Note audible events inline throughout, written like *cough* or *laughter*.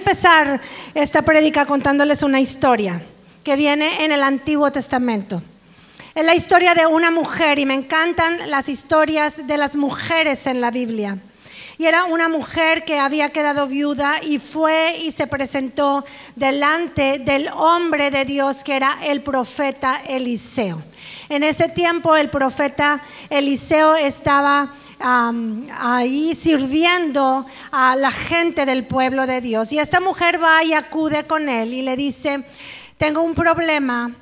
empezar esta prédica contándoles una historia que viene en el Antiguo Testamento. Es la historia de una mujer y me encantan las historias de las mujeres en la Biblia. Y era una mujer que había quedado viuda y fue y se presentó delante del hombre de Dios que era el profeta Eliseo. En ese tiempo el profeta Eliseo estaba ahí sirviendo a la gente del pueblo de Dios. Y esta mujer va y acude con él y le dice, tengo un problema.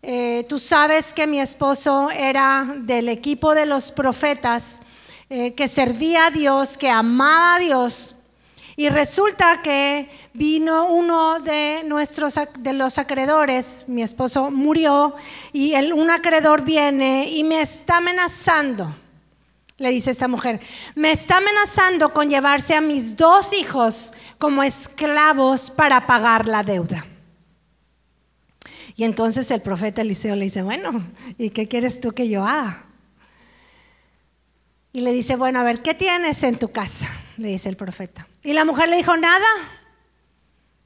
Eh, tú sabes que mi esposo era del equipo de los profetas eh, que servía a Dios, que amaba a Dios. Y resulta que vino uno de nuestros de los acreedores, mi esposo murió, y el, un acreedor viene y me está amenazando. Le dice esta mujer, me está amenazando con llevarse a mis dos hijos como esclavos para pagar la deuda. Y entonces el profeta Eliseo le dice, bueno, ¿y qué quieres tú que yo haga? Y le dice, bueno, a ver, ¿qué tienes en tu casa? Le dice el profeta. Y la mujer le dijo, nada,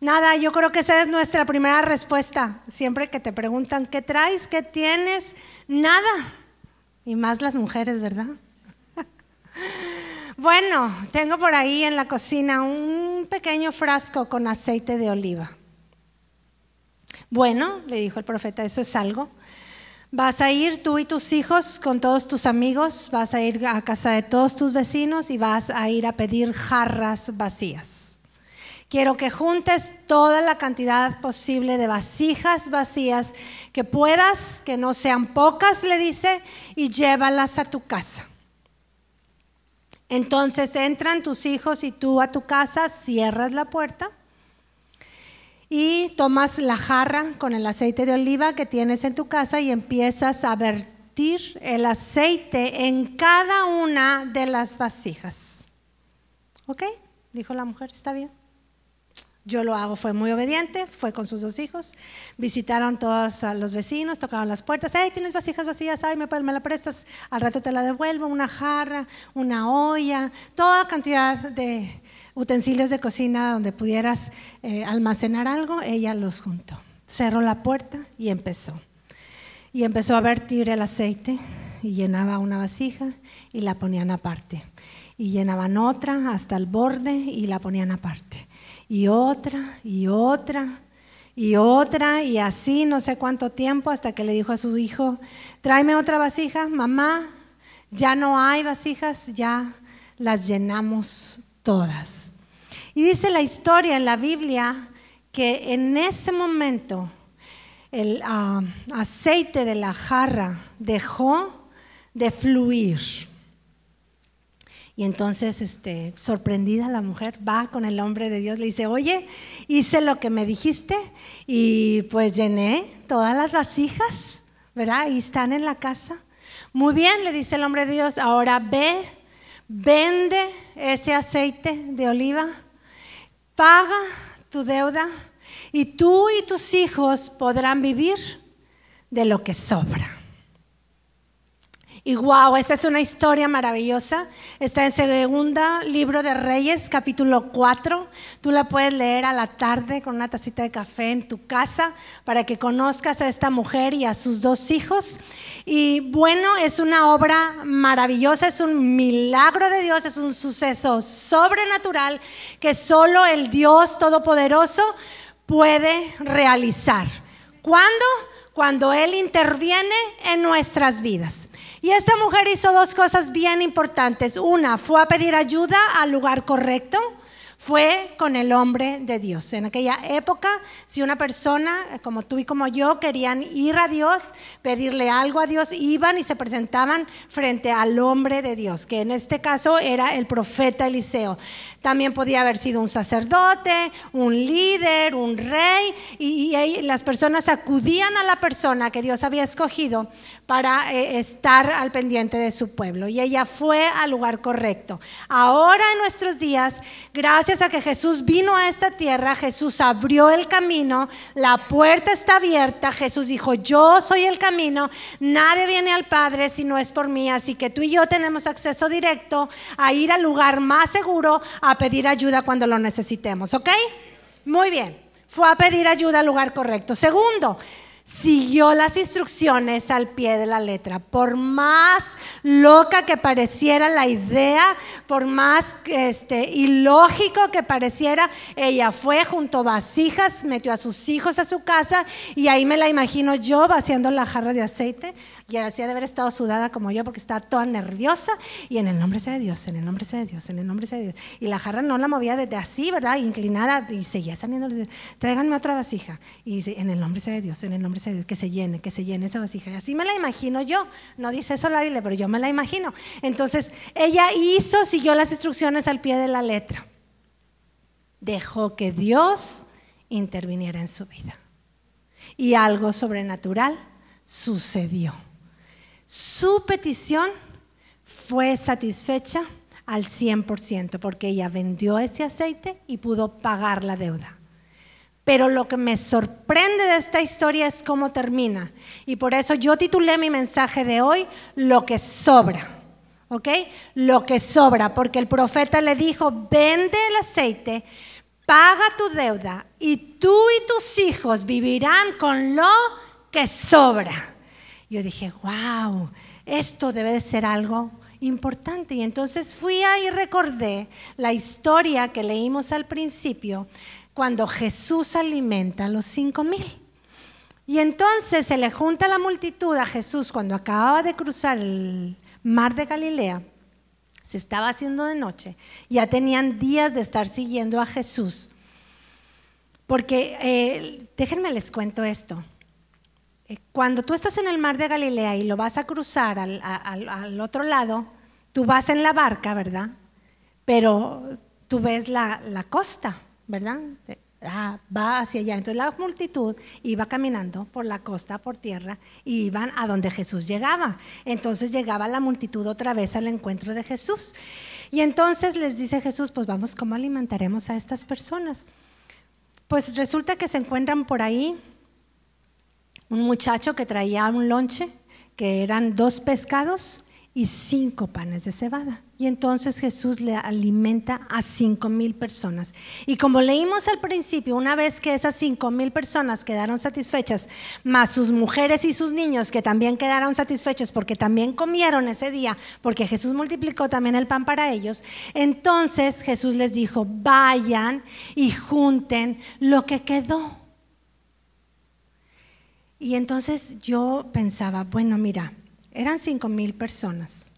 nada, yo creo que esa es nuestra primera respuesta. Siempre que te preguntan, ¿qué traes? ¿Qué tienes? Nada. Y más las mujeres, ¿verdad? *laughs* bueno, tengo por ahí en la cocina un pequeño frasco con aceite de oliva. Bueno, le dijo el profeta, eso es algo. Vas a ir tú y tus hijos con todos tus amigos, vas a ir a casa de todos tus vecinos y vas a ir a pedir jarras vacías. Quiero que juntes toda la cantidad posible de vasijas vacías que puedas, que no sean pocas, le dice, y llévalas a tu casa. Entonces entran tus hijos y tú a tu casa, cierras la puerta y tomas la jarra con el aceite de oliva que tienes en tu casa y empiezas a vertir el aceite en cada una de las vasijas. ¿Ok? Dijo la mujer, está bien. Yo lo hago, fue muy obediente, fue con sus dos hijos, visitaron todos los vecinos, tocaron las puertas, hey, tienes vasijas vacías, ay, me, me la prestas, al rato te la devuelvo, una jarra, una olla, toda cantidad de, utensilios de cocina donde pudieras eh, almacenar algo, ella los juntó. Cerró la puerta y empezó. Y empezó a vertir el aceite y llenaba una vasija y la ponían aparte. Y llenaban otra hasta el borde y la ponían aparte. Y otra y otra y otra y así no sé cuánto tiempo hasta que le dijo a su hijo, tráeme otra vasija, mamá, ya no hay vasijas, ya las llenamos todas. Y dice la historia en la Biblia que en ese momento el ah, aceite de la jarra dejó de fluir. Y entonces, este, sorprendida la mujer va con el hombre de Dios, le dice, oye, hice lo que me dijiste y pues llené todas las vasijas, ¿verdad? Y están en la casa. Muy bien, le dice el hombre de Dios, ahora ve Vende ese aceite de oliva, paga tu deuda y tú y tus hijos podrán vivir de lo que sobra. Y wow, esta es una historia maravillosa. Está en segunda libro de Reyes, capítulo 4. Tú la puedes leer a la tarde con una tacita de café en tu casa para que conozcas a esta mujer y a sus dos hijos. Y bueno, es una obra maravillosa, es un milagro de Dios, es un suceso sobrenatural que solo el Dios Todopoderoso puede realizar. ¿Cuándo? Cuando Él interviene en nuestras vidas. Y esta mujer hizo dos cosas bien importantes. Una, fue a pedir ayuda al lugar correcto fue con el hombre de Dios. En aquella época, si una persona como tú y como yo querían ir a Dios, pedirle algo a Dios, iban y se presentaban frente al hombre de Dios, que en este caso era el profeta Eliseo. También podía haber sido un sacerdote, un líder, un rey, y, las personas acudían a la persona que Dios había escogido para eh, estar al pendiente de su pueblo. Y ella fue al lugar correcto. Ahora en nuestros días, gracias a que Jesús vino a esta tierra, Jesús abrió el camino, la puerta está abierta, Jesús dijo, yo soy el camino, nadie viene al Padre si no es por mí, así que tú y yo tenemos acceso directo a ir al lugar más seguro, a pedir ayuda cuando lo necesitemos, ¿ok? Muy bien. Fue a pedir ayuda al lugar correcto. Segundo, siguió las instrucciones al pie de la letra. Por más loca que pareciera la idea, por más este, ilógico que pareciera, ella fue junto vasijas, metió a sus hijos a su casa y ahí me la imagino yo vaciando la jarra de aceite y hacía de haber estado sudada como yo porque estaba toda nerviosa y en el nombre sea de Dios, en el nombre sea de Dios, en el nombre sea de Dios. Y la jarra no la movía desde así, ¿verdad? Inclinada y seguía saliendo. Tráiganme otra vasija. Y dice, en el nombre sea de Dios, en el nombre que se llene, que se llene esa vasija. Así me la imagino yo. No dice eso la Biblia, pero yo me la imagino. Entonces, ella hizo, siguió las instrucciones al pie de la letra. Dejó que Dios interviniera en su vida. Y algo sobrenatural sucedió. Su petición fue satisfecha al 100% porque ella vendió ese aceite y pudo pagar la deuda. Pero lo que me sorprende de esta historia es cómo termina. Y por eso yo titulé mi mensaje de hoy, Lo que sobra. ¿Ok? Lo que sobra, porque el profeta le dijo, vende el aceite, paga tu deuda y tú y tus hijos vivirán con lo que sobra. Yo dije, wow, esto debe de ser algo importante. Y entonces fui ahí y recordé la historia que leímos al principio, cuando Jesús alimenta a los cinco mil. Y entonces se le junta la multitud a Jesús cuando acababa de cruzar el mar de Galilea. Se estaba haciendo de noche. Ya tenían días de estar siguiendo a Jesús. Porque, eh, déjenme les cuento esto. Eh, cuando tú estás en el mar de Galilea y lo vas a cruzar al, otro lado, tú vas en la barca, ¿verdad? Pero tú ves la, costa, ¿verdad? Ah, va hacia allá. Entonces la multitud iba caminando por la costa, por tierra, y iban a donde Jesús llegaba. Entonces llegaba la multitud otra vez al encuentro de Jesús. Y entonces les dice Jesús, pues vamos, ¿cómo alimentaremos a estas personas? Pues resulta que se encuentran por ahí un muchacho que traía un lonche, que eran dos pescados y cinco panes de cebada. Y entonces Jesús le alimenta a cinco mil personas. Y como leímos al principio, una vez que esas cinco mil personas quedaron satisfechas, más sus mujeres y sus niños que también quedaron satisfechos porque también comieron ese día, porque Jesús multiplicó también el pan para ellos, entonces Jesús les dijo, vayan y junten lo que quedó. Y entonces yo pensaba, bueno, mira, eran cinco mil personas,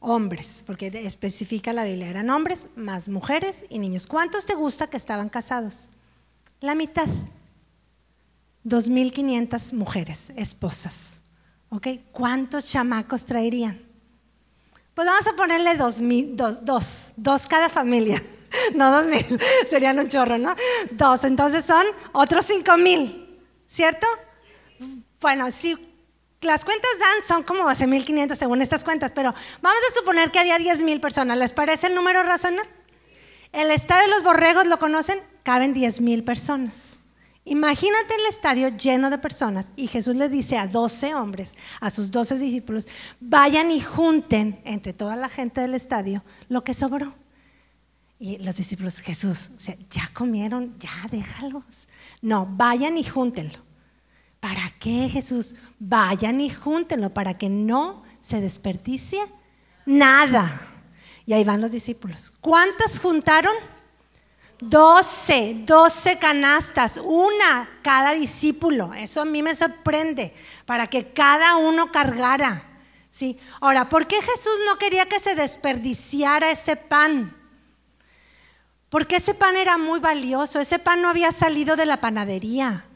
hombres, porque especifica la Biblia, eran hombres más mujeres y niños. ¿Cuántos te gusta que estaban casados? La mitad. 2.500 mujeres, esposas. ¿Ok? ¿Cuántos chamacos traerían? Pues vamos a ponerle dos, dos, dos, dos cada familia. *laughs* No dos mil, *laughs* serían un chorro, ¿no? Dos, entonces son otros cinco mil, ¿cierto? Bueno, si las cuentas dan son como 12.500 según estas cuentas, pero vamos a suponer que había 10.000 personas. ¿Les parece el número razonable? El estadio de los borregos, ¿lo conocen? Caben 10.000 personas. Imagínate el estadio lleno de personas y Jesús le dice a 12 hombres, a sus 12 discípulos, vayan y junten entre toda la gente del estadio lo que sobró. Y los discípulos, Jesús, ya comieron, ya déjalos. No, vayan y júntenlo. ¿Para qué Jesús? Vayan y júntenlo para que no se desperdicie nada. Y ahí van los discípulos. ¿Cuántas juntaron? Doce, doce canastas, una cada discípulo. Eso a mí me sorprende, para que cada uno cargara. ¿sí? Ahora, ¿por qué Jesús no quería que se desperdiciara ese pan? Porque ese pan era muy valioso, ese pan no había salido de la panadería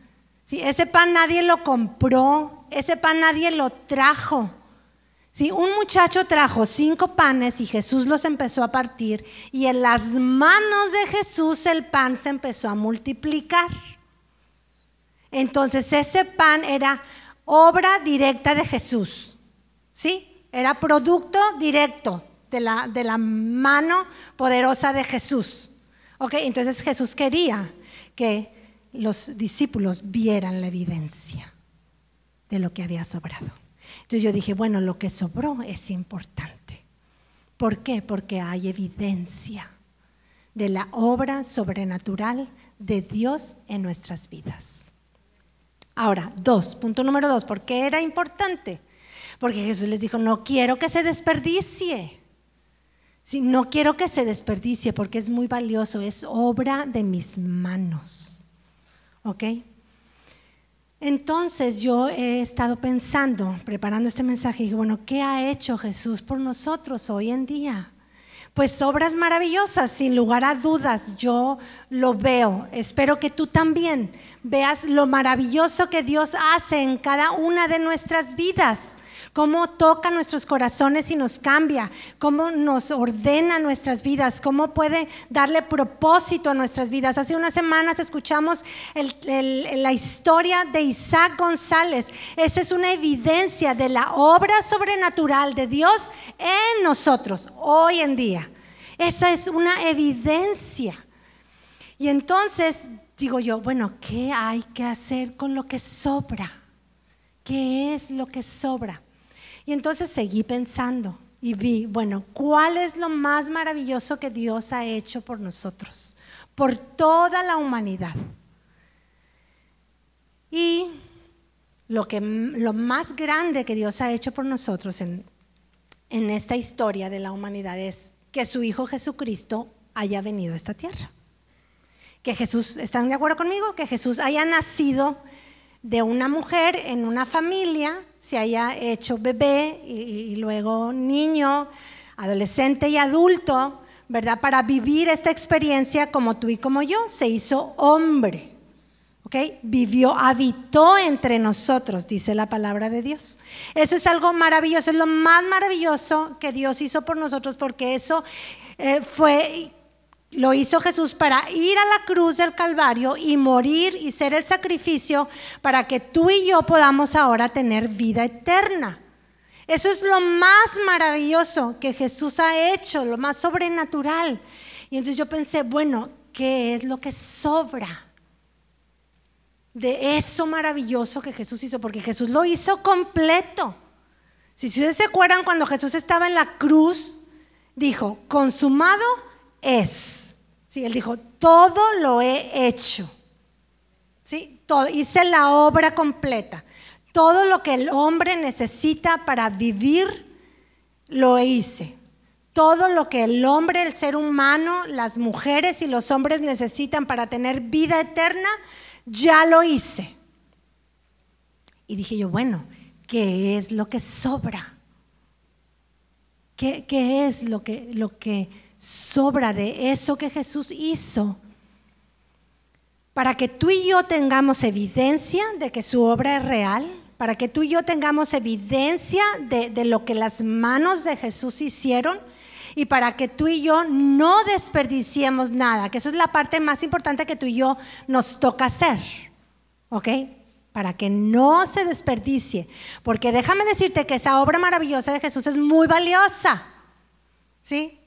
ese pan nadie lo compró, ese pan nadie lo trajo. ¿Sí? Un muchacho trajo cinco panes y Jesús los empezó a partir y en las manos de Jesús el pan se empezó a multiplicar. Entonces ese pan era obra directa de Jesús. ¿Sí? Era producto directo de la, de la mano poderosa de Jesús. Entonces Jesús quería que los discípulos vieran la evidencia de lo que había sobrado. Entonces yo dije, bueno, lo que sobró es importante. ¿Por qué? Porque hay evidencia de la obra sobrenatural de Dios en nuestras vidas. Ahora, dos, punto número dos, ¿por qué era importante? Porque Jesús les dijo, no quiero que se desperdicie. Sí, no quiero que se desperdicie porque es muy valioso, es obra de mis manos. ¿Ok? Entonces yo he estado pensando, preparando este mensaje, y dije, bueno, ¿qué ha hecho Jesús por nosotros hoy en día? Pues obras maravillosas, sin lugar a dudas, yo lo veo. Espero que tú también veas lo maravilloso que Dios hace en cada una de nuestras vidas cómo toca nuestros corazones y nos cambia, cómo nos ordena nuestras vidas, cómo puede darle propósito a nuestras vidas. Hace unas semanas escuchamos la historia de Isaac González. Esa es una evidencia de la obra sobrenatural de Dios en nosotros hoy en día. Esa es una evidencia. Y entonces digo yo, bueno, ¿qué hay que hacer con lo que sobra? ¿Qué es lo que sobra? Y entonces seguí pensando y vi, bueno, ¿cuál es lo más maravilloso que Dios ha hecho por nosotros, por toda la humanidad? Y lo, que, lo más grande que Dios ha hecho por nosotros en, en esta historia de la humanidad es que su Hijo Jesucristo haya venido a esta tierra. Que Jesús, ¿están de acuerdo conmigo? Que Jesús haya nacido de una mujer en una familia se haya hecho bebé y, luego niño, adolescente y adulto, ¿verdad? Para vivir esta experiencia como tú y como yo, se hizo hombre. ¿ok? Vivió, habitó entre nosotros, dice la palabra de Dios. Eso es algo maravilloso, es lo más maravilloso que Dios hizo por nosotros, porque eso eh, fue lo hizo Jesús para ir a la cruz del Calvario y morir y ser el sacrificio para que tú y yo podamos ahora tener vida eterna. Eso es lo más maravilloso que Jesús ha hecho, lo más sobrenatural. Y entonces yo pensé, bueno, ¿qué es lo que sobra? De eso maravilloso que Jesús hizo, porque Jesús lo hizo completo. Si ustedes se acuerdan cuando Jesús estaba en la cruz, dijo, consumado es. Sí, él dijo, todo lo he hecho. ¿Sí? Todo, hice la obra completa. Todo lo que el hombre necesita para vivir, lo hice. Todo lo que el hombre, el ser humano, las mujeres y los hombres necesitan para tener vida eterna, ya lo hice. Y dije yo, bueno, ¿qué es lo que sobra? ¿Qué, qué es lo que, lo que sobra de eso que Jesús hizo para que tú y yo tengamos evidencia de que su obra es real, para que tú y yo tengamos evidencia de, lo que las manos de Jesús hicieron y para que tú y yo no desperdiciemos nada, que eso es la parte más importante que tú y yo nos toca hacer, ¿ok? Para que no se desperdicie, porque déjame decirte que esa obra maravillosa de Jesús es muy valiosa, ¿sí?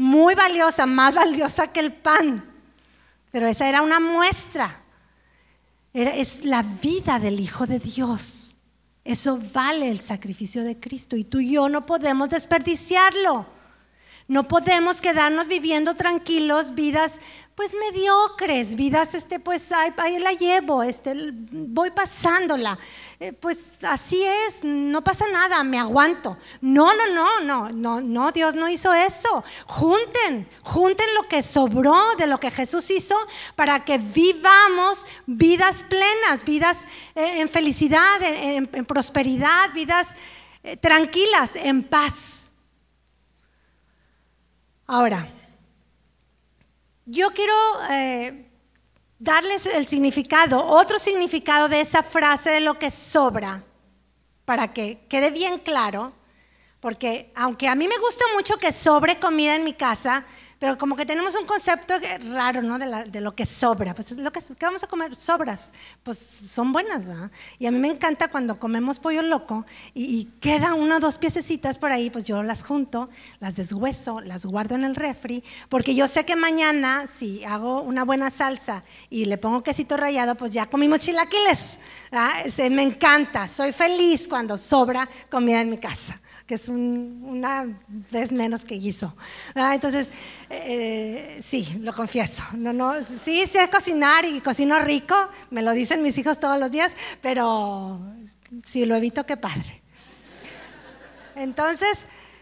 Muy valiosa, más valiosa que el pan. Pero esa era una muestra. es la vida del Hijo de Dios. Eso vale el sacrificio de Cristo y tú y yo no podemos desperdiciarlo. No podemos quedarnos viviendo tranquilos vidas pues mediocres, vidas, este, pues ahí, la llevo, este, voy pasándola. Eh, pues así es, no pasa nada, me aguanto. No, no, no, no, no, no, Dios no hizo eso. Junten, junten lo que sobró de lo que Jesús hizo para que vivamos vidas plenas, vidas eh, en felicidad, en, prosperidad, vidas eh, tranquilas, en paz. Ahora, yo quiero eh, darles el significado, otro significado de esa frase de lo que sobra, para que quede bien claro, porque aunque a mí me gusta mucho que sobre comida en mi casa, pero como que tenemos un concepto raro, ¿no? De, lo que sobra. Pues lo que, ¿qué vamos a comer? Sobras. Pues son buenas, ¿verdad? Y a mí me encanta cuando comemos pollo loco y, queda una o dos piececitas por ahí, pues yo las junto, las deshueso, las guardo en el refri, porque yo sé que mañana, si hago una buena salsa y le pongo quesito rallado, pues ya comimos chilaquiles. Me encanta, soy feliz cuando sobra comida en mi casa. Que es una vez menos que guiso. Entonces, eh, sí, lo confieso. No, no, sí sé cocinar y cocino rico, me lo dicen mis hijos todos los días, pero si lo evito, qué padre. Entonces,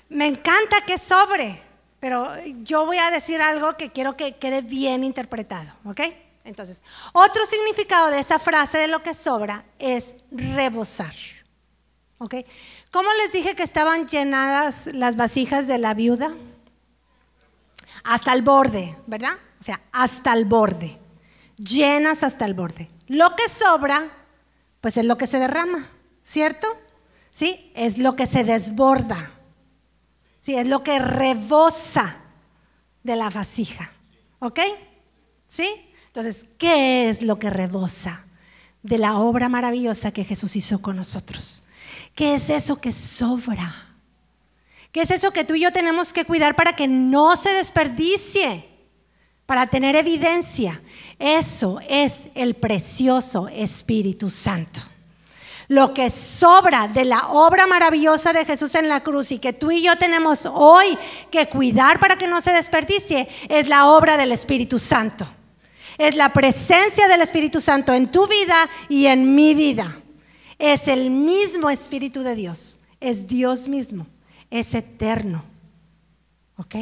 me encanta que sobre, pero yo voy a decir algo que quiero que quede bien interpretado, ¿ok? Entonces, otro significado de esa frase de lo que sobra es rebosar. ¿Ok? ¿Cómo les dije que estaban llenadas las vasijas de la viuda? Hasta el borde, ¿verdad? O sea, hasta el borde. Llenas hasta el borde. Lo que sobra, pues es lo que se derrama, ¿cierto? ¿Sí? Es lo que se desborda. Sí, es lo que rebosa de la vasija. ¿Ok? ¿Sí? Entonces, ¿qué es lo que rebosa de la obra maravillosa que Jesús hizo con nosotros? ¿Qué es eso que sobra? ¿Qué es eso que tú y yo tenemos que cuidar para que no se desperdicie? Para tener evidencia. Eso es el precioso Espíritu Santo. Lo que sobra de la obra maravillosa de Jesús en la cruz y que tú y yo tenemos hoy que cuidar para que no se desperdicie es la obra del Espíritu Santo. Es la presencia del Espíritu Santo en tu vida y en mi vida. Es el mismo Espíritu de Dios. Es Dios mismo. Es eterno. ¿Ok?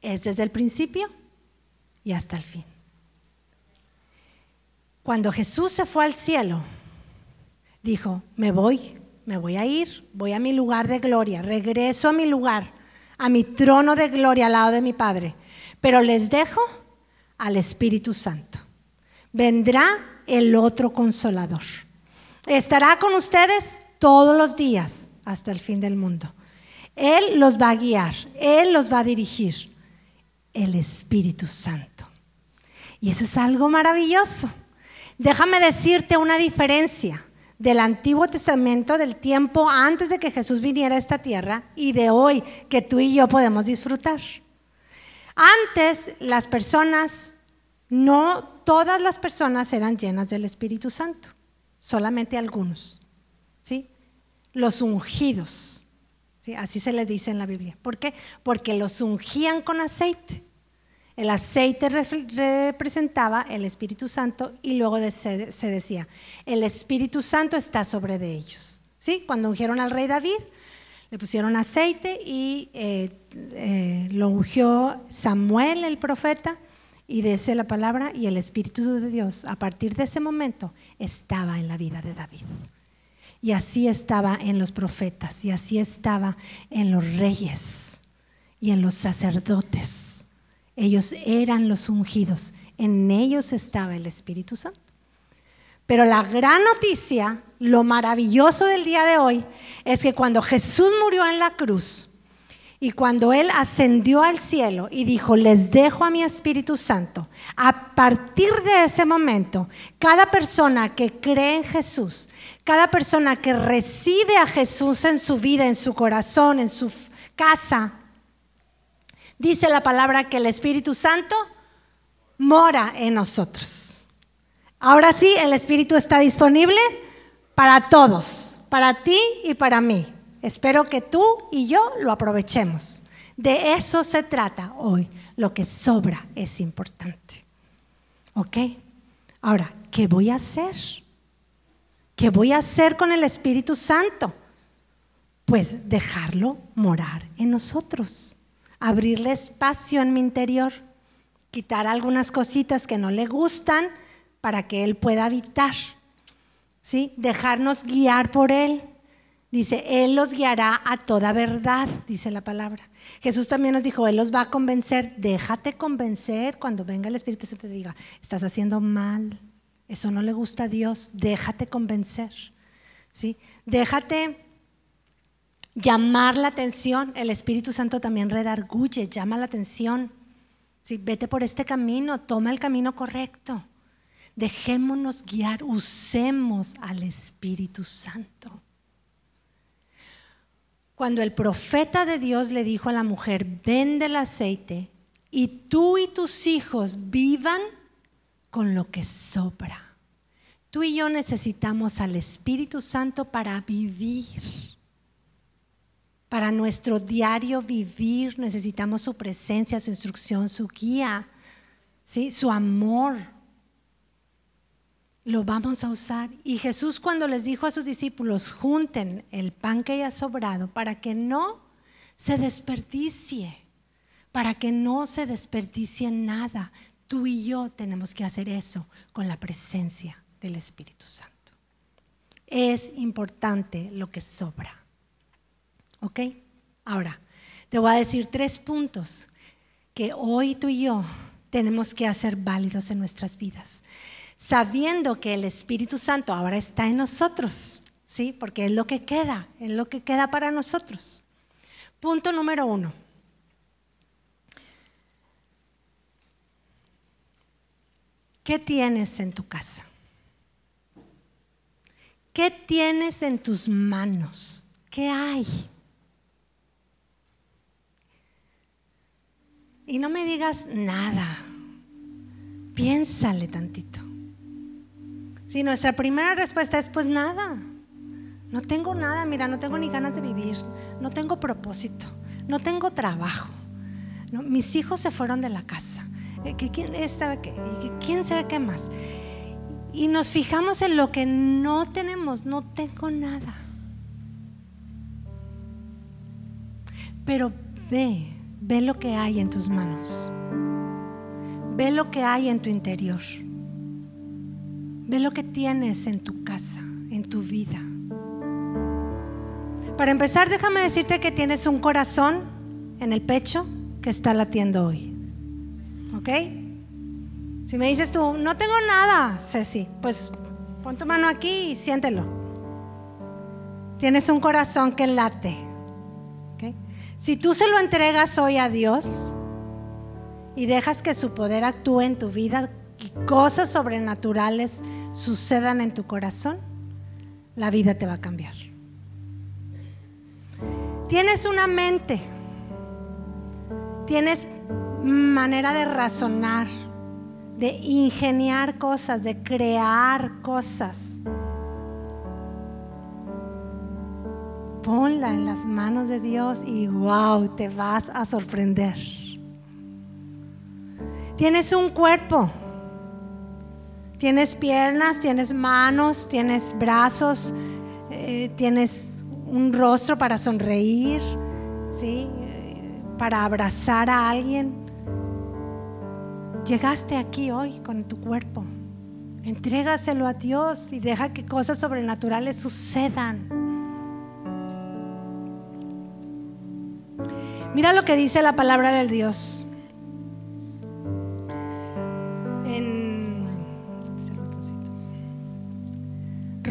Es desde el principio y hasta el fin. Cuando Jesús se fue al cielo, dijo, me voy, me voy a ir, voy a mi lugar de gloria, regreso a mi lugar, a mi trono de gloria al lado de mi Padre, pero les dejo al Espíritu Santo. Vendrá el otro consolador. Estará con ustedes todos los días hasta el fin del mundo. Él los va a guiar, Él los va a dirigir. El Espíritu Santo. Y eso es algo maravilloso. Déjame decirte una diferencia del Antiguo Testamento, del tiempo antes de que Jesús viniera a esta tierra y de hoy que tú y yo podemos disfrutar. Antes las personas no todas las personas eran llenas del Espíritu Santo, solamente algunos. ¿sí? Los ungidos, ¿sí? así se les dice en la Biblia. ¿Por qué? Porque los ungían con aceite. El aceite representaba el Espíritu Santo y luego se decía, el Espíritu Santo está sobre de ellos. ¿Sí? Cuando ungieron al rey David, le pusieron aceite y eh, eh, lo ungió Samuel, el profeta, y ese la palabra y el Espíritu de Dios a partir de ese momento estaba en la vida de David. Y así estaba en los profetas y así estaba en los reyes y en los sacerdotes. Ellos eran los ungidos, en ellos estaba el Espíritu Santo. Pero la gran noticia, lo maravilloso del día de hoy, es que cuando Jesús murió en la cruz, y cuando Él ascendió al cielo y dijo, les dejo a mi Espíritu Santo, a partir de ese momento, cada persona que cree en Jesús, cada persona que recibe a Jesús en su vida, en su corazón, en su casa, dice la palabra que el Espíritu Santo mora en nosotros. Ahora sí, el Espíritu está disponible para todos, para ti y para mí. Espero que tú y yo lo aprovechemos. De eso se trata hoy. Lo que sobra es importante. ¿Ok? Ahora, ¿qué voy a hacer? ¿Qué voy a hacer con el Espíritu Santo? Pues dejarlo morar en nosotros, abrirle espacio en mi interior, quitar algunas cositas que no le gustan para que Él pueda habitar, ¿sí? Dejarnos guiar por Él Dice, Él los guiará a toda verdad, dice la palabra. Jesús también nos dijo, Él los va a convencer. Déjate convencer cuando venga el Espíritu Santo y te diga, estás haciendo mal, eso no le gusta a Dios, déjate convencer. ¿sí? Déjate llamar la atención. El Espíritu Santo también redarguye, llama la atención. ¿sí? Vete por este camino, toma el camino correcto. Dejémonos guiar, usemos al Espíritu Santo. Cuando el profeta de Dios le dijo a la mujer, vende el aceite y tú y tus hijos vivan con lo que sobra. Tú y yo necesitamos al Espíritu Santo para vivir. Para nuestro diario vivir necesitamos su presencia, su instrucción, su guía, ¿sí? su amor. Lo vamos a usar. Y Jesús cuando les dijo a sus discípulos, junten el pan que haya sobrado para que no se desperdicie, para que no se desperdicie nada. Tú y yo tenemos que hacer eso con la presencia del Espíritu Santo. Es importante lo que sobra. ¿Ok? Ahora, te voy a decir tres puntos que hoy tú y yo tenemos que hacer válidos en nuestras vidas, sabiendo que el Espíritu Santo ahora está en nosotros, ¿sí? Porque es lo que queda, es lo que queda para nosotros. Punto número uno. ¿Qué tienes en tu casa? ¿Qué tienes en tus manos? ¿Qué hay? Y no me digas nada. Piénsale tantito. Si nuestra primera respuesta es, pues nada. No tengo nada, mira, no tengo ni ganas de vivir. No tengo propósito. No tengo trabajo. mis hijos se fueron de la casa. Eh, ¿Quién sabe qué? ¿Quién sabe qué más? Y nos fijamos en lo que no tenemos. No tengo nada. Pero ve Ve lo que hay en tus manos. Ve lo que hay en tu interior. Ve lo que tienes en tu casa, en tu vida. Para empezar, déjame decirte que tienes un corazón en el pecho que está latiendo hoy. ¿Ok? Si me dices tú, no tengo nada, Ceci, pues pon tu mano aquí y siéntelo. Tienes un corazón que late. Si tú se lo entregas hoy a Dios y dejas que su poder actúe en tu vida cosas sobrenaturales sucedan en tu corazón, la vida te va a cambiar. Tienes una mente, tienes manera de razonar, de ingeniar cosas, de crear cosas. ponla en las manos de Dios y wow, te vas a sorprender. Tienes un cuerpo, tienes piernas, tienes manos, tienes brazos, eh, tienes un rostro para sonreír, ¿sí? para abrazar a alguien. Llegaste aquí hoy con tu cuerpo. Entrégaselo a Dios y deja que cosas sobrenaturales sucedan. Mira lo que dice la palabra del Dios.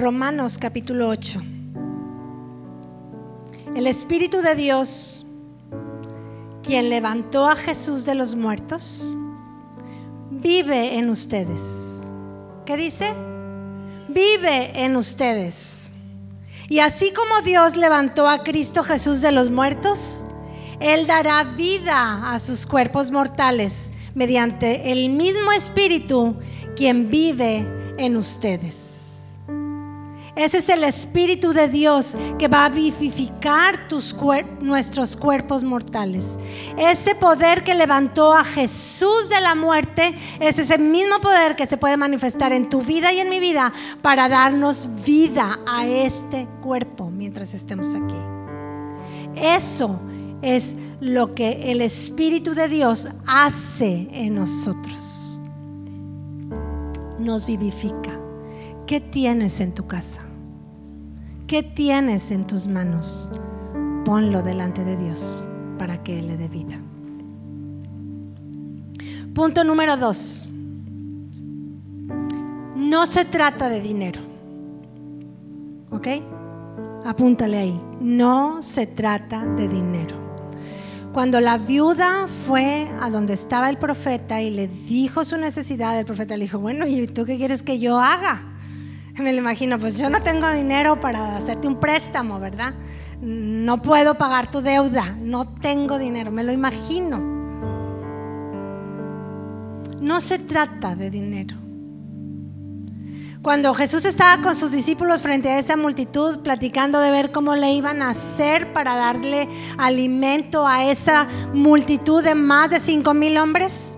Romanos capítulo 8. El Espíritu de Dios, quien levantó a Jesús de los muertos, vive en ustedes. ¿Qué dice? Vive en ustedes. Y así como Dios levantó a Cristo Jesús de los muertos, él dará vida a sus cuerpos mortales mediante el mismo Espíritu quien vive en ustedes. Ese es el Espíritu de Dios que va a vivificar nuestros cuerpos mortales. Ese poder que levantó a Jesús de la muerte es ese mismo poder que se puede manifestar en tu vida y en mi vida para darnos vida a este cuerpo mientras estemos aquí. Eso es lo que el Espíritu de Dios hace en nosotros. Nos vivifica. ¿Qué tienes en tu casa? ¿Qué tienes en tus manos? Ponlo delante de Dios para que Él le dé vida. Punto número dos. No se trata de dinero. ¿Ok? Apúntale ahí. No se trata de dinero. Cuando la viuda fue a donde estaba el profeta y le dijo su necesidad, el profeta le dijo, bueno, ¿y tú qué quieres que yo haga? *laughs* Me lo imagino, pues yo no tengo dinero para hacerte un préstamo, ¿verdad? No puedo pagar tu deuda, no tengo dinero, me lo imagino. No se trata de dinero. Cuando Jesús estaba con sus discípulos frente a esa multitud, platicando de ver cómo le iban a hacer para darle alimento a esa multitud de más de cinco mil hombres,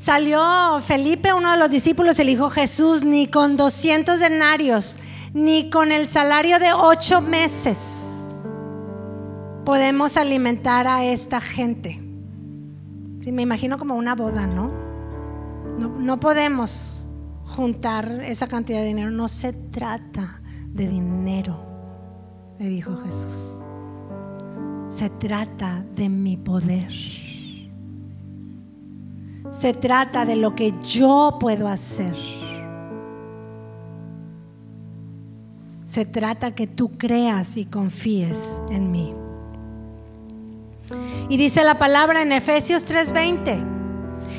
salió Felipe, uno de los discípulos, y le dijo Jesús, ni con 200 denarios, ni con el salario de ocho meses podemos alimentar a esta gente. Sí, me imagino como una boda, ¿no? No, podemos juntar esa cantidad de dinero. No se trata de dinero, le dijo Jesús. Se trata de mi poder. Se trata de lo que yo puedo hacer. Se trata que tú creas y confíes en mí. Y dice la palabra en Efesios 3:20.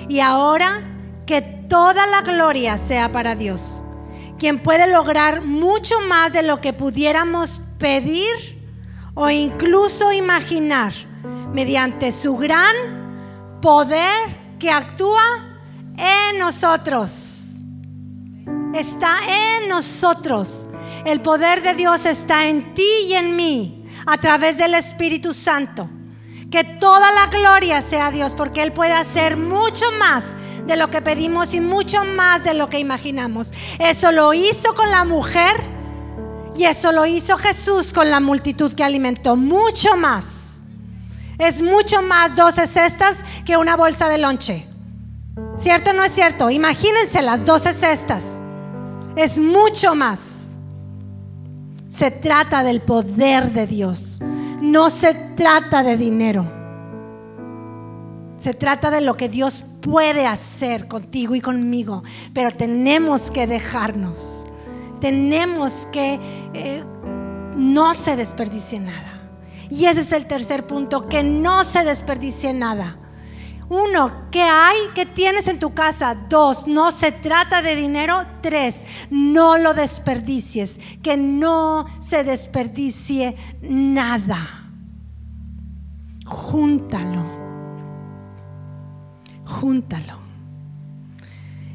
Y ahora que toda la gloria sea para Dios, quien puede lograr mucho más de lo que pudiéramos pedir o incluso imaginar mediante su gran poder que actúa en nosotros. Está en nosotros. El poder de Dios está en ti y en mí a través del Espíritu Santo. Que toda la gloria sea Dios porque Él puede hacer mucho más de lo que pedimos y mucho más de lo que imaginamos. Eso lo hizo con la mujer y eso lo hizo Jesús con la multitud que alimentó. Mucho más. Es mucho más 12 cestas que una bolsa de lonche. ¿Cierto o no es cierto? Imagínense las 12 cestas. Es mucho más. Se trata del poder de Dios. No se trata de dinero. Se trata de lo que Dios puede hacer contigo y conmigo, pero tenemos que dejarnos. Tenemos que eh, no se desperdicie nada. Y ese es el tercer punto, que no se desperdicie nada. Uno, ¿qué hay? ¿Qué tienes en tu casa? Dos, no se trata de dinero. Tres, no lo desperdicies. Que no se desperdicie nada. Júntalo júntalo.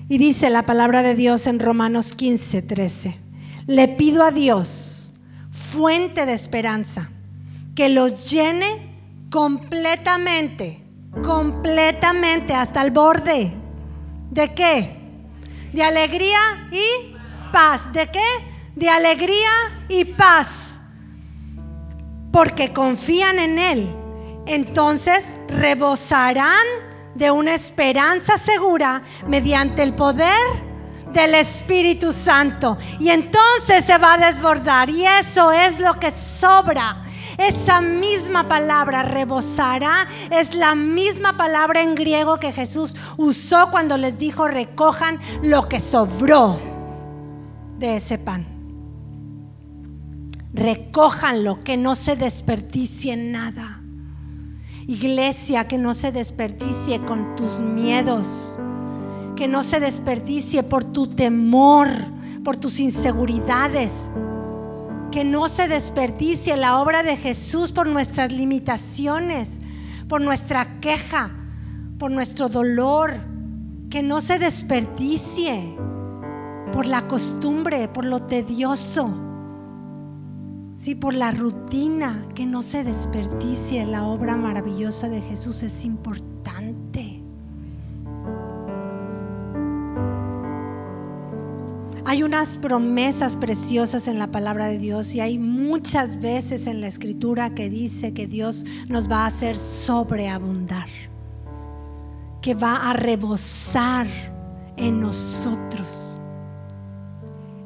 Y dice la palabra de Dios en Romanos 15, 13. Le pido a Dios, fuente de esperanza, que los llene completamente, completamente hasta el borde. ¿De qué? De alegría y paz. ¿De qué? De alegría y paz. Porque confían en Él. Entonces rebosarán de una esperanza segura mediante el poder del Espíritu Santo. Y entonces se va a desbordar. Y eso es lo que sobra. Esa misma palabra rebosará es la misma palabra en griego que Jesús usó cuando les dijo recojan lo que sobró de ese pan. Recojan lo que no se desperdicie nada. Iglesia, que no se desperdicie con tus miedos, que no se desperdicie por tu temor, por tus inseguridades, que no se desperdicie la obra de Jesús por nuestras limitaciones, por nuestra queja, por nuestro dolor, que no se desperdicie por la costumbre, por lo tedioso Sí, por la rutina, que no se desperdicie la obra maravillosa de Jesús es importante. Hay unas promesas preciosas en la palabra de Dios y hay muchas veces en la escritura que dice que Dios nos va a hacer sobreabundar, que va a rebosar en nosotros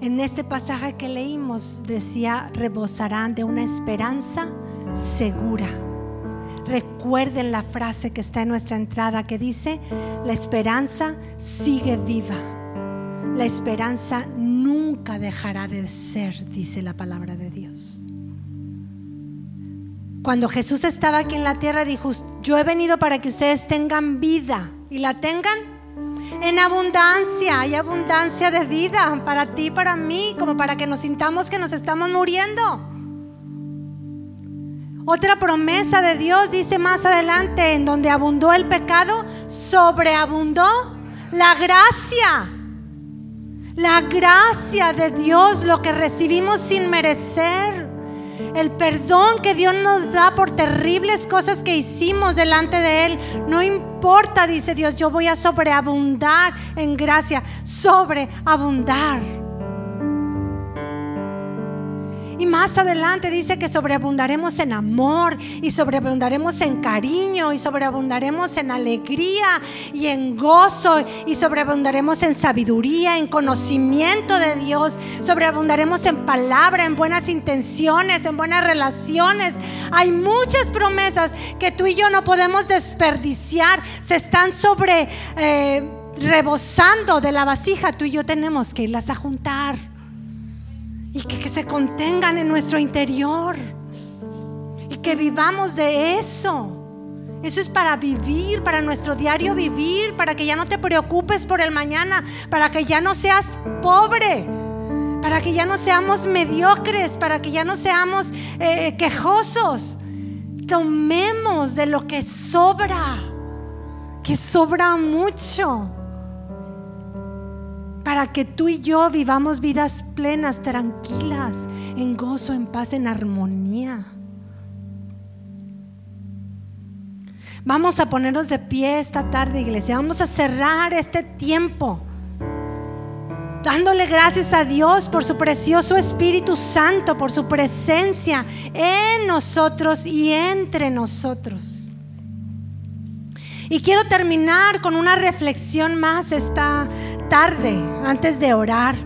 en este pasaje que leímos decía, rebosarán de una esperanza segura. Recuerden la frase que está en nuestra entrada que dice, la esperanza sigue viva. La esperanza nunca dejará de ser, dice la palabra de Dios. Cuando Jesús estaba aquí en la tierra, dijo, yo he venido para que ustedes tengan vida y la tengan en abundancia. Hay abundancia de vida para ti, para mí, como para que nos sintamos que nos estamos muriendo. Otra promesa de Dios dice más adelante, en donde abundó el pecado, sobreabundó la gracia. La gracia de Dios, lo que recibimos sin merecer. El perdón que Dios nos da por terribles cosas que hicimos delante de Él. No importa, dice Dios, yo voy a sobreabundar en gracia. Sobreabundar. Más adelante dice que sobreabundaremos en amor y sobreabundaremos en cariño y sobreabundaremos en alegría y en gozo y sobreabundaremos en sabiduría, en conocimiento de Dios, sobreabundaremos en palabra, en buenas intenciones, en buenas relaciones. Hay muchas promesas que tú y yo no podemos desperdiciar, se están sobre... Eh, rebosando de la vasija, tú y yo tenemos que irlas a juntar y que, se contengan en nuestro interior y que vivamos de eso. Eso es para vivir, para nuestro diario vivir, para que ya no te preocupes por el mañana, para que ya no seas pobre, para que ya no seamos mediocres, para que ya no seamos eh, quejosos. Tomemos de lo que sobra, que sobra mucho para que tú y yo vivamos vidas plenas, tranquilas, en gozo, en paz, en armonía. Vamos a ponernos de pie esta tarde, iglesia. Vamos a cerrar este tiempo dándole gracias a Dios por su precioso Espíritu Santo, por su presencia en nosotros y entre nosotros. Y quiero terminar con una reflexión más esta tarde, antes de orar.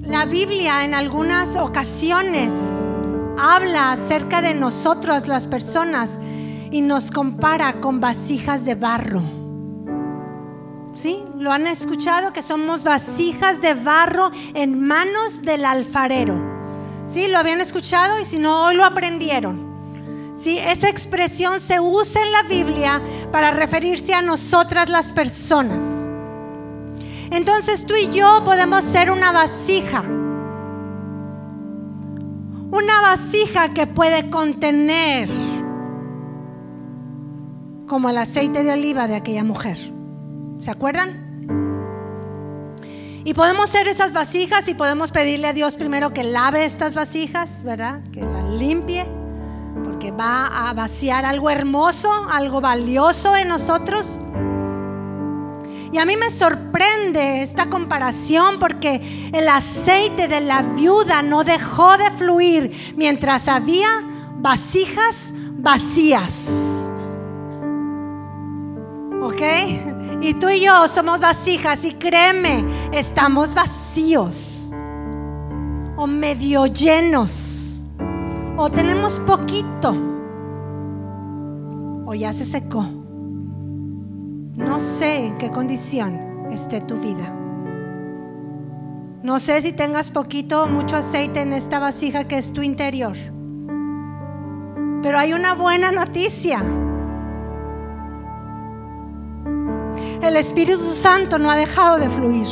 La Biblia en algunas ocasiones habla acerca de nosotros las personas y nos compara con vasijas de barro. ¿Sí? ¿Lo han escuchado? Que somos vasijas de barro en manos del alfarero. ¿Sí? ¿Lo habían escuchado? Y si no, hoy lo aprendieron. ¿Sí? Esa expresión se usa en la Biblia para referirse a nosotras las personas. Entonces tú y yo podemos ser una vasija. Una vasija que puede contener como el aceite de oliva de aquella mujer. ¿Se acuerdan? Y podemos ser esas vasijas y podemos pedirle a Dios primero que lave estas vasijas, ¿verdad? Que las limpie porque va a vaciar algo hermoso, algo valioso en nosotros. Y a mí me sorprende esta comparación porque el aceite de la viuda no dejó de fluir mientras había vasijas vacías. ¿Ok? Y tú y yo somos vasijas y créeme, estamos vacíos o medio llenos o tenemos poquito o ya se secó. No sé en qué condición esté tu vida. No sé si tengas poquito o mucho aceite en esta vasija que es tu interior. Pero hay una buena noticia. El Espíritu Santo no ha dejado de fluir.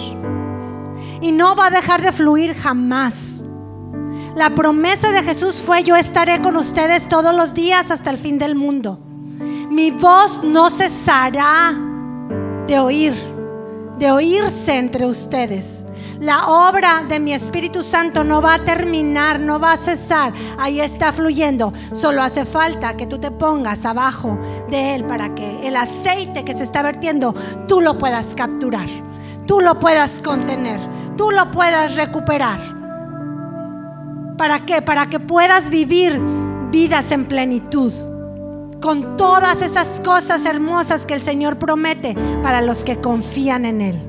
Y no va a dejar de fluir jamás. La promesa de Jesús fue, yo estaré con ustedes todos los días hasta el fin del mundo. Mi voz no cesará de oír, de oírse entre ustedes. La obra de mi Espíritu Santo no va a terminar, no va a cesar. Ahí está fluyendo. Solo hace falta que tú te pongas abajo de Él para que el aceite que se está vertiendo tú lo puedas capturar, tú lo puedas contener, tú lo puedas recuperar. ¿Para qué? Para que puedas vivir vidas en plenitud. Con todas esas cosas hermosas que el Señor promete para los que confían en Él.